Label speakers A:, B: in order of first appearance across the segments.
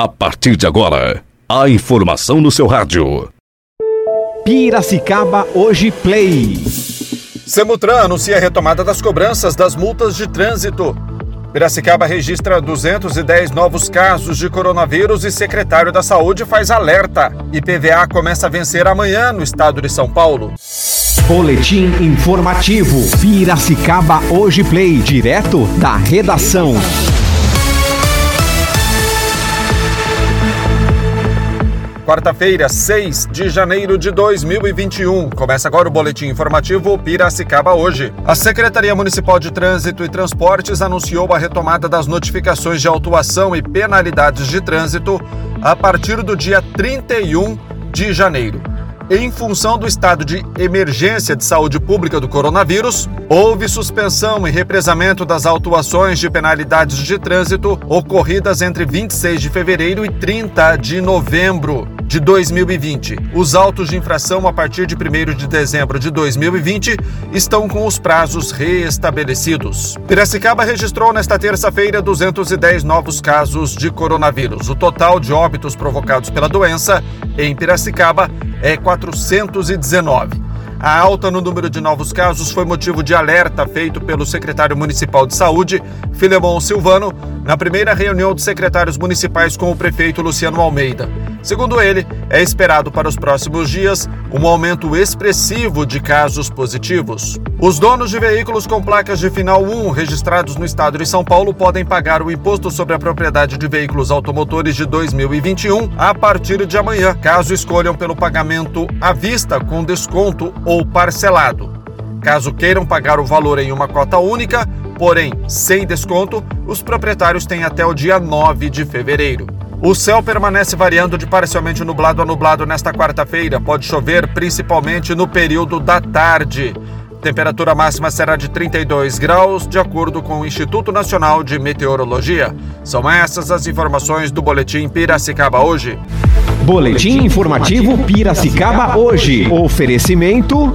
A: A partir de agora, a informação no seu rádio.
B: Piracicaba Hoje Play.
C: Semutran anuncia a retomada das cobranças das multas de trânsito. Piracicaba registra 210 novos casos de coronavírus e secretário da Saúde faz alerta. IPVA começa a vencer amanhã no estado de São Paulo.
B: Boletim informativo. Piracicaba Hoje Play. Direto da redação.
C: Quarta-feira, 6 de janeiro de 2021. Começa agora o boletim informativo Piracicaba hoje. A Secretaria Municipal de Trânsito e Transportes anunciou a retomada das notificações de autuação e penalidades de trânsito a partir do dia 31 de janeiro. Em função do estado de emergência de saúde pública do coronavírus, houve suspensão e represamento das autuações de penalidades de trânsito ocorridas entre 26 de fevereiro e 30 de novembro de 2020. Os autos de infração a partir de 1 de dezembro de 2020 estão com os prazos reestabelecidos. Piracicaba registrou nesta terça-feira 210 novos casos de coronavírus. O total de óbitos provocados pela doença em Piracicaba é 419. A alta no número de novos casos foi motivo de alerta feito pelo secretário municipal de saúde, Filemon Silvano, na primeira reunião de secretários municipais com o prefeito Luciano Almeida. Segundo ele, é esperado para os próximos dias um aumento expressivo de casos positivos. Os donos de veículos com placas de final 1 registrados no estado de São Paulo podem pagar o imposto sobre a propriedade de veículos automotores de 2021 a partir de amanhã, caso escolham pelo pagamento à vista com desconto ou parcelado. Caso queiram pagar o valor em uma cota única, porém sem desconto, os proprietários têm até o dia 9 de fevereiro. O céu permanece variando de parcialmente nublado a nublado nesta quarta-feira. Pode chover principalmente no período da tarde. Temperatura máxima será de 32 graus, de acordo com o Instituto Nacional de Meteorologia. São essas as informações do Boletim Piracicaba hoje.
B: Boletim informativo Piracicaba hoje. Oferecimento.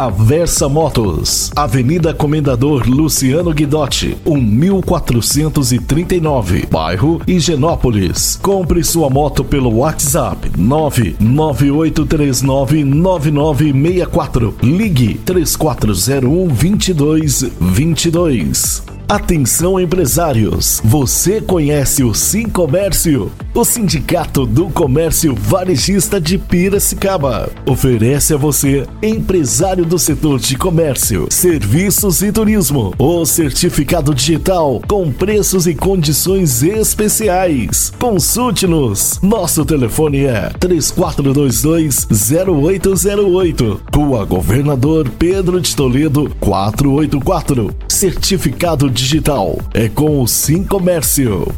D: Aversa Motos, Avenida Comendador Luciano Guidotti, 1439, bairro Higienópolis. Compre sua moto pelo WhatsApp 998399964. Ligue 3401 2222. Atenção empresários, você conhece o Sim Comércio? O Sindicato do Comércio Varejista de Piracicaba oferece a você, empresário do setor de comércio, serviços e turismo, o certificado digital com preços e condições especiais. Consulte-nos. Nosso telefone é 3422-0808. Rua Governador Pedro de Toledo 484. Certificado digital é com o Sim Comércio.